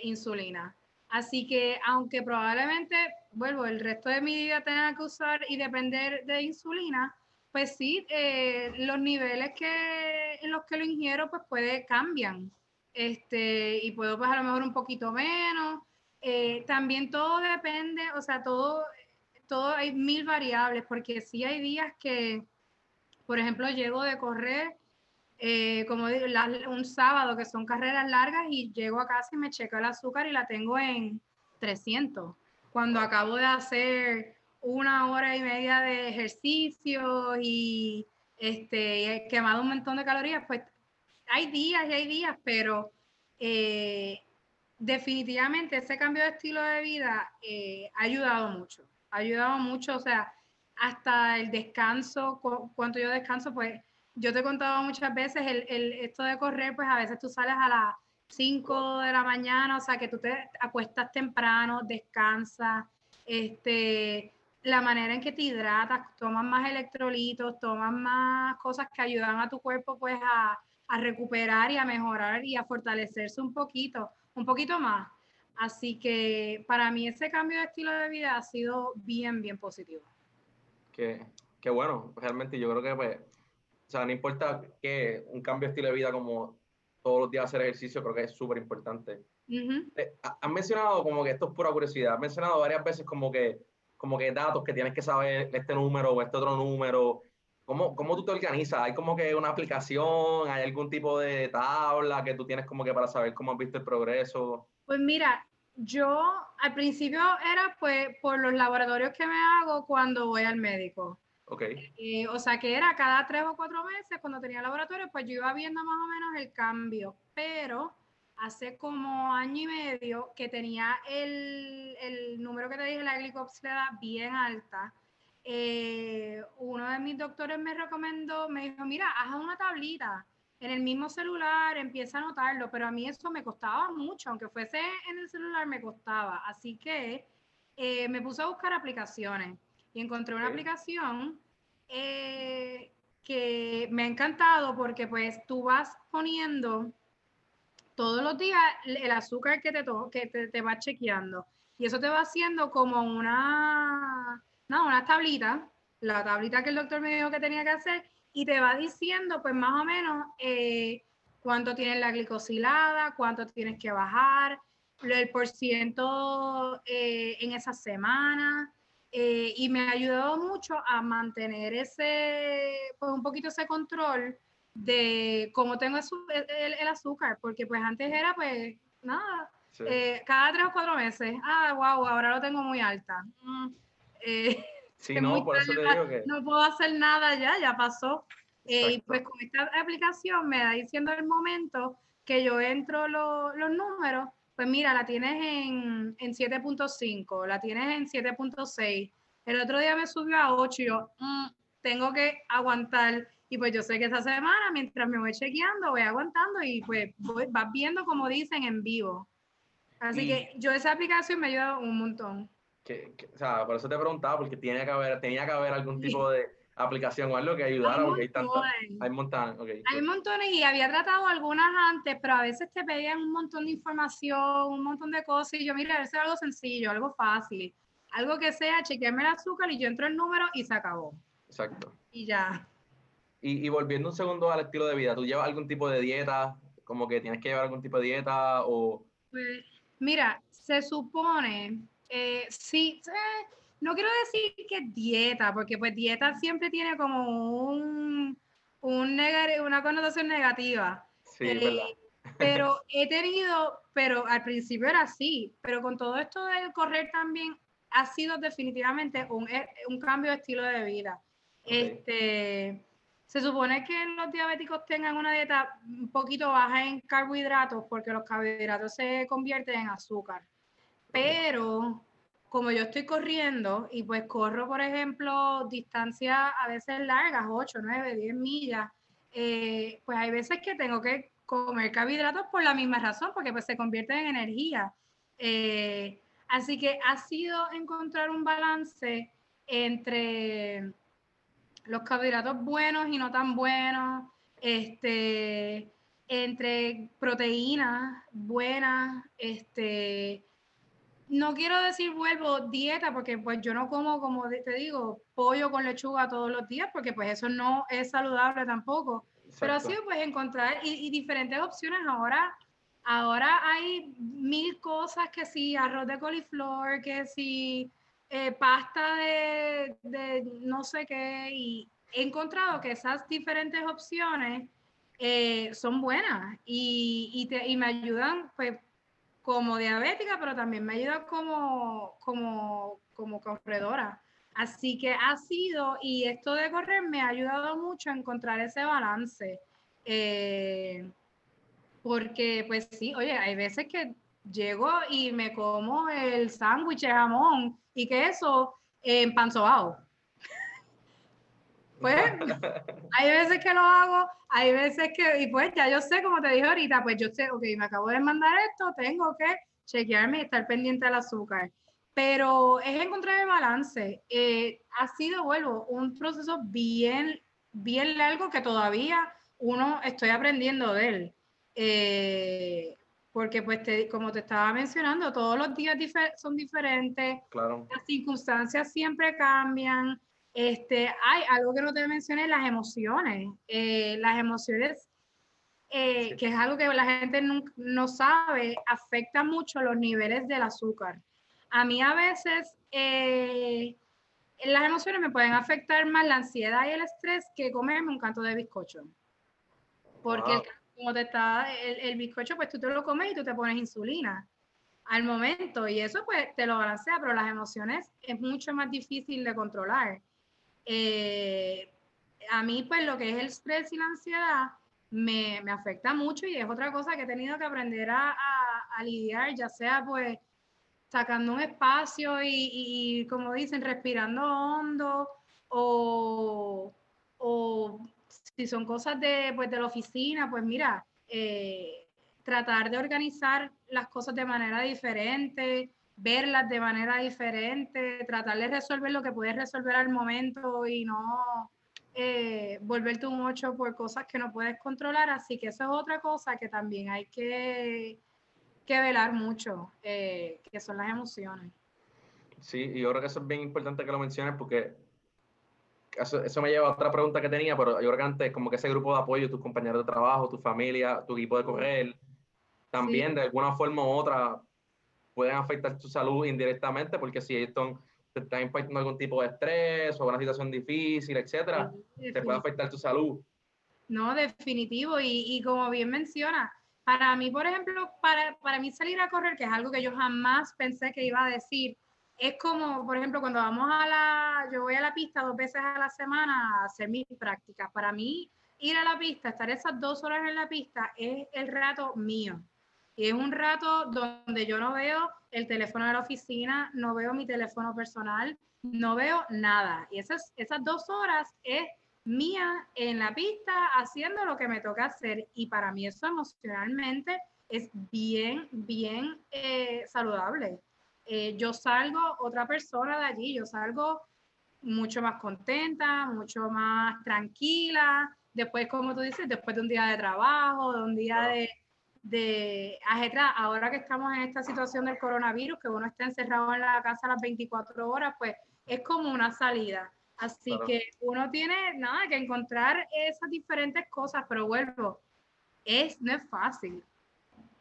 insulina. Así que aunque probablemente, vuelvo, el resto de mi vida tenga que usar y depender de insulina, pues sí, eh, los niveles que, en los que lo ingiero, pues puede cambian. Este, y puedo pues a lo mejor un poquito menos. Eh, también todo depende, o sea, todo, todo hay mil variables, porque sí hay días que, por ejemplo, llego de correr eh, como digo, un sábado que son carreras largas y llego a casa y me checo el azúcar y la tengo en 300. Cuando acabo de hacer una hora y media de ejercicio y este, he quemado un montón de calorías, pues hay días y hay días, pero eh, definitivamente ese cambio de estilo de vida eh, ha ayudado mucho. Ha ayudado mucho, o sea, hasta el descanso, cuánto yo descanso, pues yo te he contado muchas veces, el, esto de correr, pues a veces tú sales a las 5 de la mañana, o sea que tú te acuestas temprano, descansas, este, la manera en que te hidratas, tomas más electrolitos, tomas más cosas que ayudan a tu cuerpo pues a, a recuperar y a mejorar y a fortalecerse un poquito, un poquito más. Así que para mí ese cambio de estilo de vida ha sido bien, bien positivo. Qué, qué bueno, realmente yo creo que pues, o sea, no importa que un cambio de estilo de vida como todos los días hacer ejercicio, creo que es súper importante. Eh, han mencionado como que esto es pura curiosidad, han mencionado varias veces como que, como que datos que tienes que saber este número o este otro número. ¿Cómo, ¿Cómo tú te organizas? ¿Hay como que una aplicación? ¿Hay algún tipo de tabla que tú tienes como que para saber cómo has visto el progreso? Pues mira, yo al principio era pues por los laboratorios que me hago cuando voy al médico. Ok. Eh, o sea que era cada tres o cuatro meses cuando tenía laboratorio, pues yo iba viendo más o menos el cambio. Pero hace como año y medio que tenía el, el número que te dije, la glicopsilada bien alta. Eh, uno de mis doctores me recomendó, me dijo, mira, haz una tablita en el mismo celular, empieza a anotarlo, pero a mí eso me costaba mucho, aunque fuese en el celular me costaba. Así que eh, me puse a buscar aplicaciones y encontré una aplicación eh, que me ha encantado porque pues tú vas poniendo todos los días el azúcar que te, que te, te va chequeando y eso te va haciendo como una, no, una tablita, la tablita que el doctor me dijo que tenía que hacer y te va diciendo pues más o menos eh, cuánto tienes la glicosilada, cuánto tienes que bajar, el por ciento eh, en esa semana. Eh, y me ha ayudado mucho a mantener ese, pues un poquito ese control de cómo tengo el, azúcar, porque pues antes era pues nada, cada tres o cuatro meses, ah, wow, ahora lo tengo muy alta. Mm, Sí, no, por eso te digo que... No puedo hacer nada ya, ya pasó. Eh, y pues con esta aplicación me da diciendo el momento que yo entro los números, pues mira, la tienes en, en 7.5, la tienes en 7.6. El otro día me subió a 8 y yo, mm, tengo que aguantar. Y pues yo sé que esa semana, mientras me voy chequeando, voy aguantando y pues voy, vas viendo como dicen en vivo. Así que yo esa aplicación me ha ayudado un montón o sea, por eso te preguntaba, porque tiene que haber, tenía que haber algún tipo de aplicación o algo que ayudara, porque hay tantas, hay montones. Okay, hay montones y había tratado algunas antes, pero a veces te pedían un montón de información, un montón de cosas, y yo, mira, eso es algo sencillo, algo fácil, algo que sea, chequearme el azúcar y yo entro el número y se acabó. Exacto. Y ya. Y, y volviendo un segundo al estilo de vida, ¿tú llevas algún tipo de dieta? Como que tienes que llevar algún tipo de dieta o... Pues, mira, se supone eh, sí, eh, no quiero decir que dieta, porque pues dieta siempre tiene como un, un una connotación negativa. Sí, eh, pero he tenido, pero al principio era así, pero con todo esto del correr también ha sido definitivamente un, eh, un cambio de estilo de vida. Este, se supone que los diabéticos tengan una dieta un poquito baja en carbohidratos porque los carbohidratos se convierten en azúcar pero como yo estoy corriendo y pues corro, por ejemplo, distancias a veces largas, 8, 9, 10 millas, eh, pues hay veces que tengo que comer carbohidratos por la misma razón, porque pues se convierten en energía. Eh, así que ha sido encontrar un balance entre los carbohidratos buenos y no tan buenos, este, entre proteínas buenas, este, no quiero decir vuelvo dieta porque pues yo no como, como te digo, pollo con lechuga todos los días porque pues eso no es saludable tampoco. Pero ha sido pues encontrar y, diferentes opciones. Ahora, ahora hay mil cosas que si arroz de coliflor, que si eh, pasta de, de, no sé qué y he encontrado que esas diferentes opciones eh, son buenas y, y, te, y me ayudan pues como diabética, pero también me ayuda como, como, como corredora. Así que ha sido, y esto de correr me ha ayudado mucho a encontrar ese balance. Eh, porque, pues sí, oye, hay veces que llego y me como el sándwich de jamón y queso en pan pues hay veces que lo hago, hay veces que, y pues ya yo sé, como te dije ahorita, pues yo sé, ok, me acabo de mandar esto, tengo que chequearme y estar pendiente del azúcar. Pero es encontrar el balance. Eh, ha sido, vuelvo, un proceso bien, bien largo que todavía uno estoy aprendiendo de él. Eh, porque pues como te estaba mencionando, todos los días son diferentes, claro. las circunstancias siempre cambian, este, hay algo que no te mencioné, las emociones. Eh, las emociones eh, que es algo que la gente no, sabe, afecta mucho los niveles del azúcar. A mí a veces eh, las emociones me pueden afectar más la ansiedad y el estrés que comerme un canto de bizcocho. Porque como te está el, el, bizcocho, pues tú te lo comes y tú te pones insulina al momento y eso pues te lo balancea, pero las emociones es mucho más difícil de controlar. Eh, a mí pues lo que es el estrés y la ansiedad me, me, afecta mucho y es otra cosa que he tenido que aprender a, a, lidiar, ya sea pues sacando un espacio y, y, como dicen, respirando hondo o, o, si son cosas de, pues, de la oficina, pues mira, eh, tratar de organizar las cosas de manera diferente, verlas de manera diferente, tratar de resolver lo que puedes resolver al momento y no eh, volverte un 8 por cosas que no puedes controlar. Así que eso es otra cosa que también hay que, que velar mucho, eh, que son las emociones. Sí, y yo creo que eso es bien importante que lo menciones porque eso, eso, me lleva a otra pregunta que tenía, pero yo creo que antes, como que ese grupo de apoyo, tus compañeros de trabajo, tu familia, tu equipo de correr, también de alguna forma u otra pueden afectar tu salud indirectamente, porque si ellos te están impactando algún tipo de estrés o una situación difícil, etcétera, te puede afectar tu salud. No, definitivo. Y, y, como bien menciona, para mí, por ejemplo, para, para mí salir a correr, que es algo que yo jamás pensé que iba a decir, es como, por ejemplo, cuando vamos a la, yo voy a la pista dos veces a la semana a hacer mis prácticas. Para mí, ir a la pista, estar esas dos horas en la pista, es el rato mío. Y es un rato donde yo no veo el teléfono de la oficina, no veo mi teléfono personal, no veo nada. Y esas, esas dos horas es mía en la pista haciendo lo que me toca hacer. Y para mí eso emocionalmente es bien, bien eh, saludable. Eh, yo salgo otra persona de allí, yo salgo mucho más contenta, mucho más tranquila. Después, como tú dices, después de un día de trabajo, de un día de, de ahora que estamos en esta situación del coronavirus, que uno está encerrado en la casa las 24 horas, pues es como una salida. Así que uno tiene nada que encontrar esas diferentes cosas, pero vuelvo, es, no es fácil.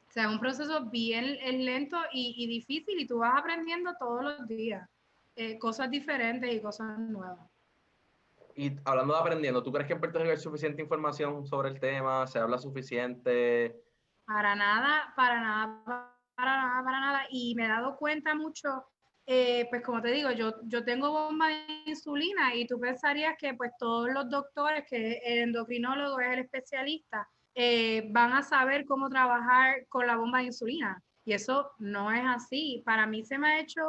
O sea, es un proceso bien lento y, difícil y tú vas aprendiendo todos los días eh, cosas diferentes y cosas nuevas. Y hablando de aprendiendo, ¿tú crees que en Puerto Rico hay suficiente información sobre el tema? ¿Se habla suficiente? Para nada, para nada, para nada, para nada. Y me he dado cuenta mucho, eh, pues como te digo, yo, yo tengo bomba de insulina y tú pensarías que pues todos los doctores, que el endocrinólogo es el especialista, eh, van a saber cómo trabajar con la bomba de insulina. Y eso no es así. Para mí se me ha hecho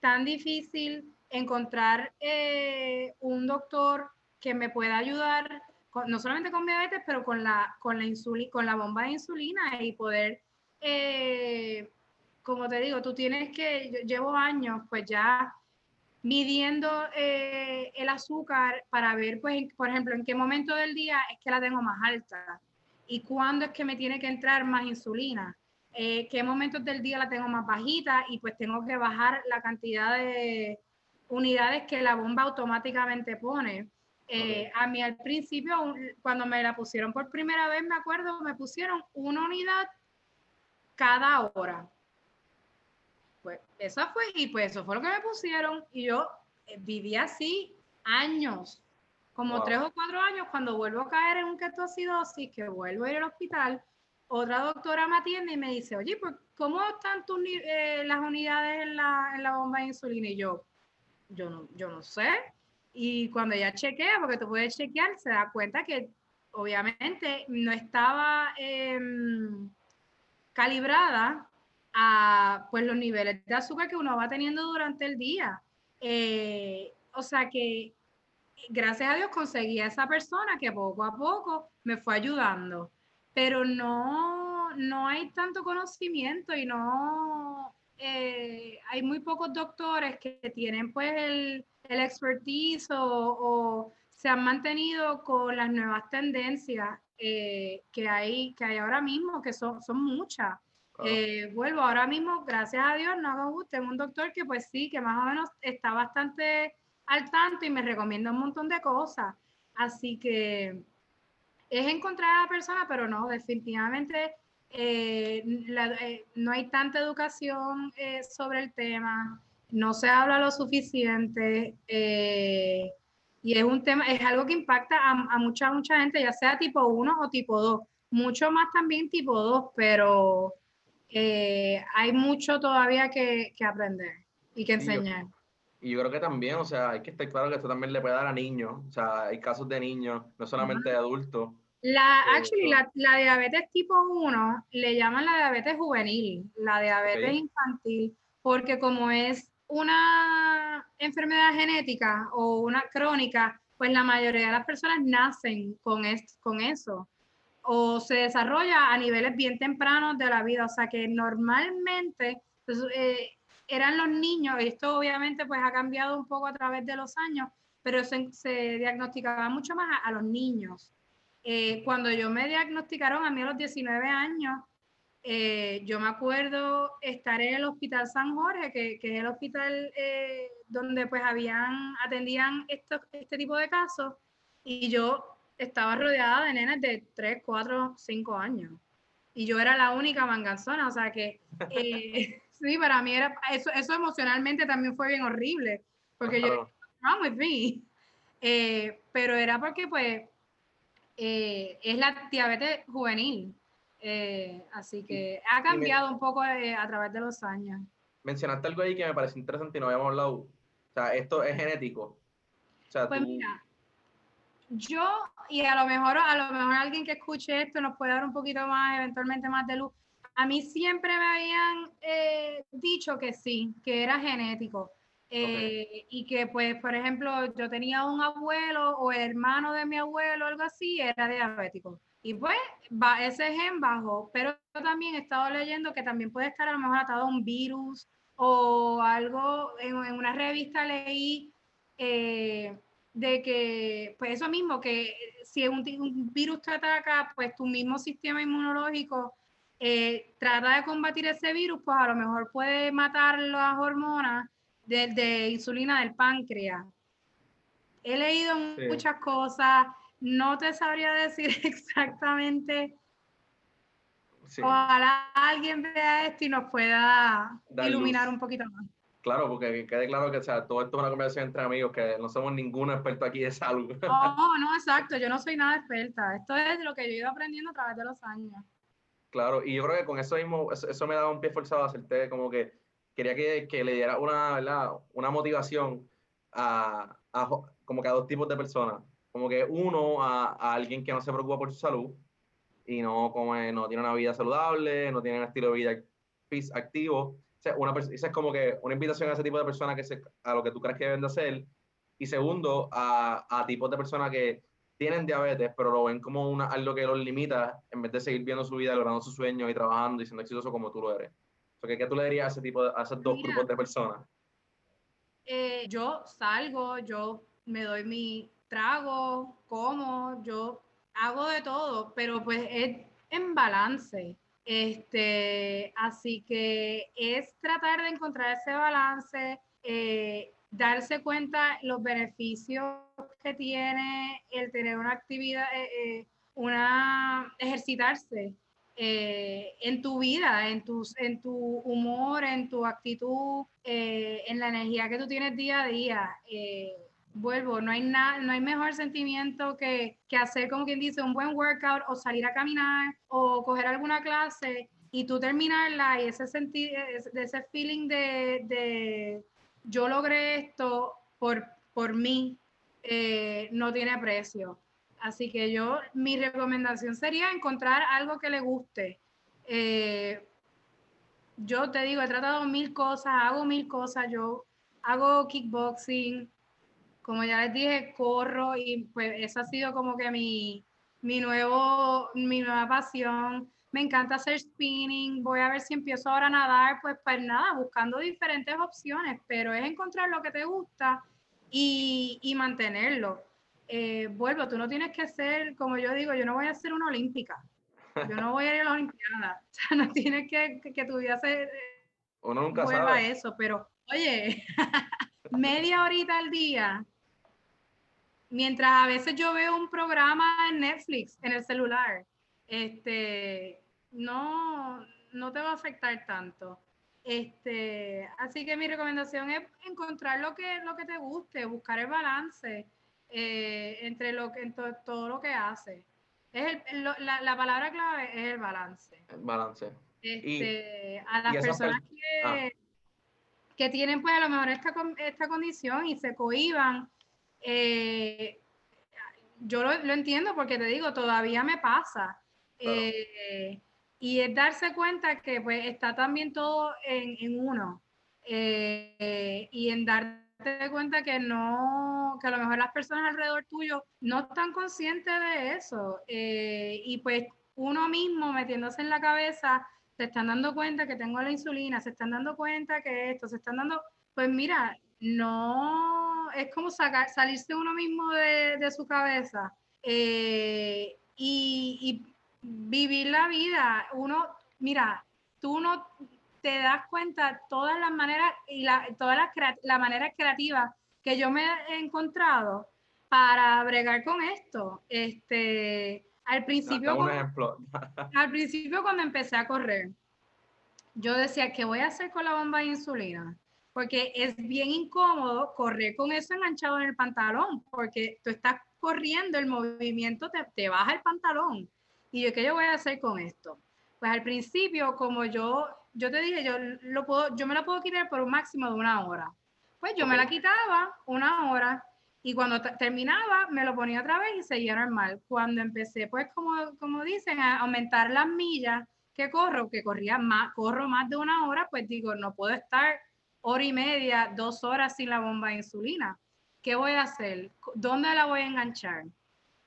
tan difícil encontrar eh, un doctor que me pueda ayudar no solamente con diabetes, pero con la, con la, con la bomba de insulina y poder, eh, como te digo, tú tienes que, yo llevo años pues ya midiendo el azúcar para ver, pues, por ejemplo, en qué momento del día es que la tengo más alta y cuándo es que me tiene que entrar más insulina, eh, qué momentos del día la tengo más bajita y pues tengo que bajar la cantidad de unidades que la bomba automáticamente pone. Eh, a mí al principio, cuando me la pusieron por primera vez, me acuerdo, me pusieron una unidad cada hora. Pues esa fue, y pues eso fue lo que me pusieron. Y yo eh, viví así años, como tres o cuatro años, cuando vuelvo a caer en un ketoacidosis, que vuelvo a ir al hospital, otra doctora me atiende y me dice, oye, pues, ¿cómo están tus, eh, las unidades en la, en la bomba de insulina? Y yo, yo no, yo no sé. Y cuando ella chequea, porque tú puedes chequear, se da cuenta que obviamente no estaba em, calibrada a pues, los niveles de azúcar que uno va teniendo durante el día. Eh, o sea que gracias a Dios conseguí a esa persona que poco a poco me fue ayudando, pero no, no hay tanto conocimiento y no, eh, hay muy pocos doctores que tienen pues el, el expertise o, se han mantenido con las nuevas tendencias eh, que, hay, que hay ahora mismo, que son, son muchas. Eh, vuelvo, ahora mismo, gracias a Dios, no tengo un doctor que pues sí, que más o menos está bastante al tanto y me recomienda un montón de cosas. Así que es encontrar a la persona, pero no, definitivamente eh, eh, no hay tanta educación eh, sobre el tema, no se habla lo suficiente y es un tema, es algo que impacta a, mucha, mucha gente, ya sea tipo 1 o tipo 2, mucho más también tipo 2, pero hay mucho todavía que, aprender y que enseñar. Y yo, creo que también, o sea, hay que estar claro que esto también le puede dar a niños, o sea, hay casos de niños, no solamente de adultos, la, actually, la, diabetes tipo 1 le llaman la diabetes juvenil, la diabetes infantil, porque como es una enfermedad genética o una crónica, pues la mayoría de las personas nacen con, con eso o se desarrolla a niveles bien tempranos de la vida. O sea que normalmente pues, eh, eran los niños, y esto obviamente pues ha cambiado un poco a través de los años, pero se, se diagnosticaba mucho más a los niños. Eh, cuando yo me diagnosticaron a mí a los 19 años, eh, yo me acuerdo estar en el Hospital San Jorge, que, que es el hospital eh, donde pues habían, atendían este tipo de casos, y yo estaba rodeada de nenas de 3, 4, 5 años. Y yo era la única manganzona, o sea que sí, para mí era, eso, eso emocionalmente también fue bien horrible, porque yo, no, with me. pero era porque pues eh, es la diabetes juvenil. Eh, así que ha cambiado un poco eh, a través de los años. Mencionaste algo ahí que me parece interesante y no habíamos hablado. O sea, esto es genético. pues mira, yo, y a lo mejor, a lo mejor alguien que escuche esto nos puede dar un poquito más, eventualmente más de luz. A mí siempre me habían dicho que sí, que era genético. Eh, y que, pues, por ejemplo, yo tenía un abuelo o hermano de mi abuelo, algo así, era diabético. Y pues, va, ese gen bajó, pero también he estado leyendo que también puede estar a lo mejor atado a un virus o algo, en, una revista leí eh, de que, pues eso mismo, que si un, un, virus te ataca, pues tu mismo sistema inmunológico eh, trata de combatir ese virus, pues a lo mejor puede matar las hormonas de, insulina del páncreas. He leído muchas cosas, no te sabría decir exactamente. Ojalá alguien vea esto y nos pueda iluminar un poquito más. Claro, porque quede claro que o sea, todo esto es una conversación entre amigos, que no somos ningún experto aquí de salud. No, no, exacto, yo no soy nada experta. Esto es lo que yo he ido aprendiendo a través de los años. Claro, y yo creo que con eso mismo, eso, me da un pie forzado a hacerte como que quería que, que le diera una, una motivación a, como que a dos tipos de personas. Como que uno, a, alguien que no se preocupa por su salud y no, come, no tiene una vida saludable, no tiene un estilo de vida activo. Una, esa es como que una invitación a ese tipo de personas que a lo que tú crees que deben de hacer. Y segundo, a, a tipos de personas que tienen diabetes, pero lo ven como una, algo que los limita en vez de seguir viendo su vida, logrando sus sueños y trabajando y siendo exitoso como tú lo eres. Porque, ¿Qué tú le dirías a, ese tipo a esos dos grupos de personas? Eh, yo salgo, yo me doy mi trago, como, yo hago de todo, pero pues es en balance. Este, así que es tratar de encontrar ese balance, eh, darse cuenta los beneficios que tiene el tener una actividad, eh, una ejercitarse eh, en tu vida, en, tus, en tu humor, en tu actitud, eh, en la energía que tú tienes día a día. Eh, vuelvo, no hay, nada no hay mejor sentimiento que, que, hacer, como quien dice, un buen workout o salir a caminar o coger alguna clase y tú terminarla y ese, sentir, ese feeling de yo logré esto por, por mí, no tiene precio. Así que yo, mi recomendación sería encontrar algo que le guste. Eh, yo te digo, he tratado mil cosas, hago mil cosas, yo hago kickboxing, como ya les dije, corro y pues esa ha sido como que mi, mi, nuevo, mi nueva pasión. Me encanta hacer spinning, voy a ver si empiezo ahora a nadar, pues pues nada, buscando diferentes opciones, pero es encontrar lo que te gusta y, y mantenerlo. Eh, vuelvo, tú no tienes que ser, como yo digo, yo no voy a ser una olímpica. Yo no voy a ir a la Olimpiada. O sea, no tienes que, que, tu vida se Uno nunca sabe. eso, pero oye, media horita al día mientras a veces yo veo un programa en Netflix, en el celular, este, no, no te va a afectar tanto. Este, así que mi recomendación es encontrar lo que, lo que te guste, buscar el balance eh, entre lo que, todo lo que hace. Es la, palabra clave es el balance. El balance. Este, a las personas que, ah. que, tienen pues a lo mejor esta, esta condición y se cohiban, eh, yo lo, entiendo porque te digo, todavía me pasa. Eh, y es darse cuenta que pues está también todo en, en uno. Eh, y en darte cuenta que no, que a lo mejor las personas alrededor tuyo no están conscientes de eso. Eh, y pues uno mismo metiéndose en la cabeza, se están dando cuenta que tengo la insulina, se están dando cuenta que esto, se están dando, pues mira, no, es como sacar, salirse uno mismo de, de su cabeza. Eh, y, y vivir la vida. Uno, mira, tú no te das cuenta todas las maneras y la, todas las la maneras creativas que yo me he encontrado para bregar con esto. Este, al principio, al principio cuando empecé a correr, yo decía, ¿qué voy a hacer con la bomba de insulina? Porque es bien incómodo correr con eso enganchado en el pantalón, porque tú estás corriendo, el movimiento te, te baja el pantalón. Y yo, ¿qué yo voy a hacer con esto? Pues al principio, como yo, yo te dije, yo, lo puedo, yo me la puedo quitar por un máximo de una hora. Pues yo me la quitaba una hora y cuando terminaba me lo ponía otra vez y seguía normal. Cuando empecé, pues como, como dicen, a aumentar las millas que corro, que corría más, corro más de una hora, pues digo, no puedo estar hora y media, dos horas sin la bomba de insulina. ¿Qué voy a hacer? ¿Dónde la voy a enganchar?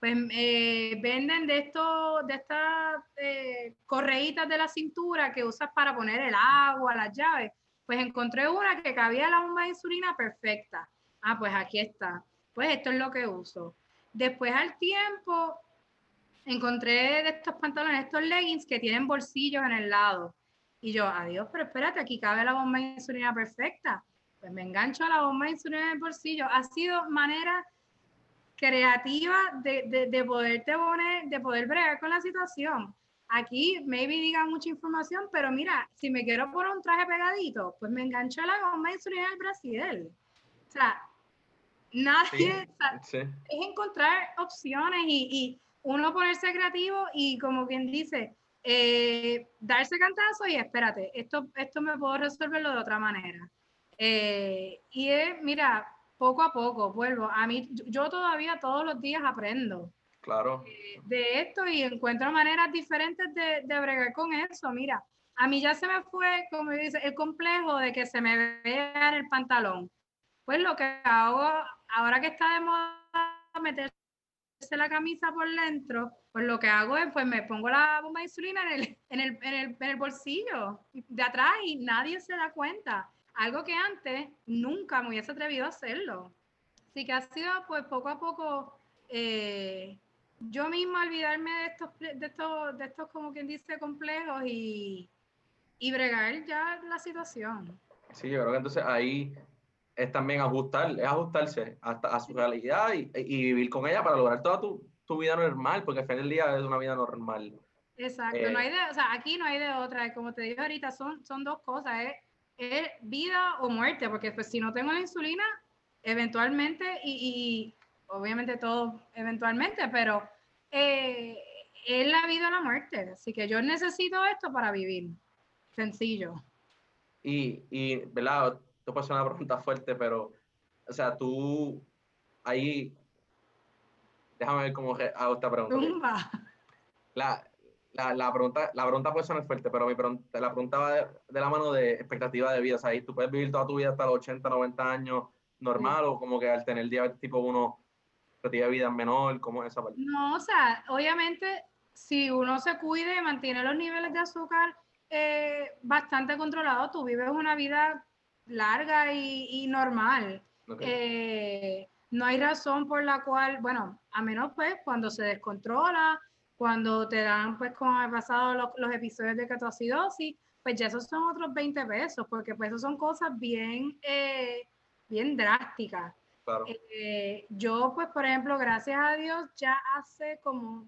Pues eh, venden de estos, de estas eh, correitas de la cintura que usas para poner el agua, las llaves. Pues encontré una que cabía la bomba de insulina perfecta. Ah, pues aquí está. Pues esto es lo que uso. Después al tiempo encontré de estos pantalones, estos leggings que tienen bolsillos en el lado. Y yo, adiós, pero espérate, aquí cabe la bomba de insulina perfecta. Pues me engancho a la bomba de insulina en el bolsillo. Ha sido manera creativa de, de, poderte poner, de poder bregar con la situación. Aquí, maybe diga mucha información, pero mira, si me quiero poner un traje pegadito, pues me engancho a la goma insulina del Brasil. O sea, nadie, es encontrar opciones y, y, uno ponerse creativo y como quien dice, eh, darse cantazo y espérate, esto, esto me puedo resolverlo de otra manera. Eh, y es, mira, poco a poco, vuelvo. A mí, yo todavía todos los días aprendo. Claro. De, esto y encuentro maneras diferentes de, de, bregar con eso. Mira, a mí ya se me fue, como dice, el complejo de que se me vea en el pantalón. Pues lo que hago, ahora que está de moda meterse la camisa por dentro, pues lo que hago es, pues me pongo la bomba de insulina en el, en el, en el, en el bolsillo de atrás y nadie se da cuenta algo que antes nunca me hubiese atrevido a hacerlo. Así que ha sido pues poco a poco eh, yo misma olvidarme de estos, de estos, de estos como quien dice, complejos y, y bregar ya la situación. Sí, yo creo que entonces ahí es también ajustar, es ajustarse hasta a su realidad y, vivir con ella para lograr toda tu, tu, vida normal, porque al fin del día es una vida normal. Exacto, no eh, hay de, o sea, aquí no hay de otra, como te dije ahorita, son, son dos cosas, es es vida o muerte, porque pues si no tengo la insulina, eventualmente, y, obviamente todo eventualmente, pero eh, es la vida o la muerte. Así que yo necesito esto para vivir. Sencillo. Y, y ¿verdad? Esto puede ser una pregunta fuerte, pero, o sea, tú ahí, déjame ver cómo hago esta pregunta. La, la, la, pregunta, la pregunta puede ser fuerte, pero mi pregunta, la pregunta va de, la mano de expectativa de vida. O sea, ahí tú puedes vivir toda tu vida hasta los 80, 90 años normal o como que al tener diabetes tipo 1, expectativa de vida menor, ¿cómo es esa parte? No, o sea, obviamente si uno se cuide y mantiene los niveles de azúcar eh, bastante controlados, tú vives una vida larga y, y normal. Eh, no hay razón por la cual, bueno, a menos pues cuando se descontrola cuando te dan, pues como ha pasado los, episodios de ketoacidosis, pues ya esos son otros 20 pesos, porque pues eso son cosas bien, eh, bien drásticas. Eh, yo, pues, por ejemplo, gracias a Dios, ya hace como,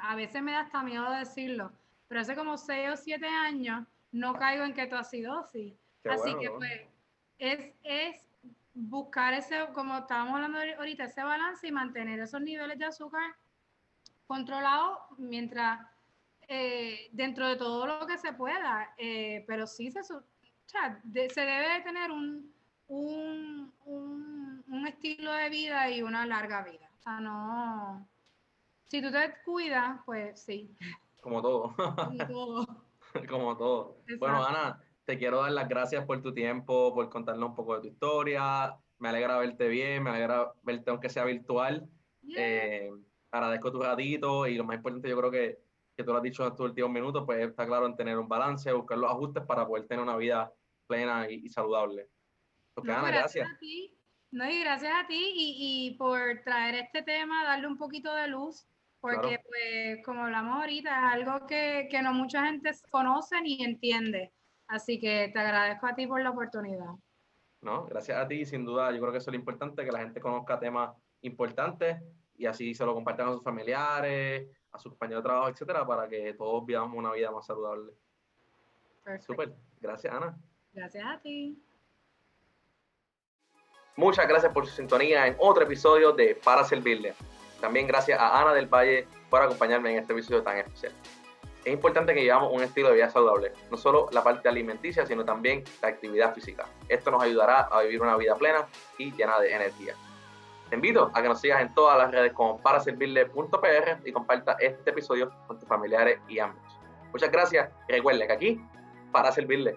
a veces me da hasta miedo decirlo, pero hace como seis o siete años no caigo en ketoacidosis. Así que, pues, es, es buscar ese, como estábamos hablando ahorita, ese balance y mantener esos niveles de azúcar controlados mientras eh, dentro de todo lo que se pueda. Eh, pero sí se, o sea, se debe tener un, un, un, estilo de vida y una larga vida. O sea, no. Si tú te cuidas, pues sí. Como todo. Como todo. Como todo. Bueno, Ana, te quiero dar las gracias por tu tiempo, por contarnos un poco de tu historia. Me alegra verte bien, me alegra verte aunque sea virtual. Eh, agradezco tu ratito y lo más importante yo creo que, que tú lo has dicho en estos últimos minutos, pues está claro en tener un balance, buscar los ajustes para poder tener una vida plena y saludable no, gracias. A ti. No, y gracias a ti y, por traer este tema, darle un poquito de luz, porque pues como hablamos ahorita, es algo que, no mucha gente conoce ni entiende. Así que te agradezco a ti por la oportunidad. No, gracias a ti, sin duda, yo creo que eso es lo importante, que la gente conozca temas importantes y así se lo compartan a sus familiares, a sus compañeros de trabajo, etcétera, para que todos vivamos una vida más saludable. Súper, gracias Ana. Gracias a ti. Muchas gracias por su sintonía en otro episodio de Para Servirle. También gracias a Ana del Valle por acompañarme en este episodio tan especial. Es importante que llevamos un estilo de vida saludable, no solo la parte alimenticia, sino también la actividad física. Esto nos ayudará a vivir una vida plena y llena de energía. Te invito a que nos sigas en todas las redes como paraservirle.pr y comparta este episodio con tus familiares y amigos. Muchas gracias y recuerden que aquí, para servirle.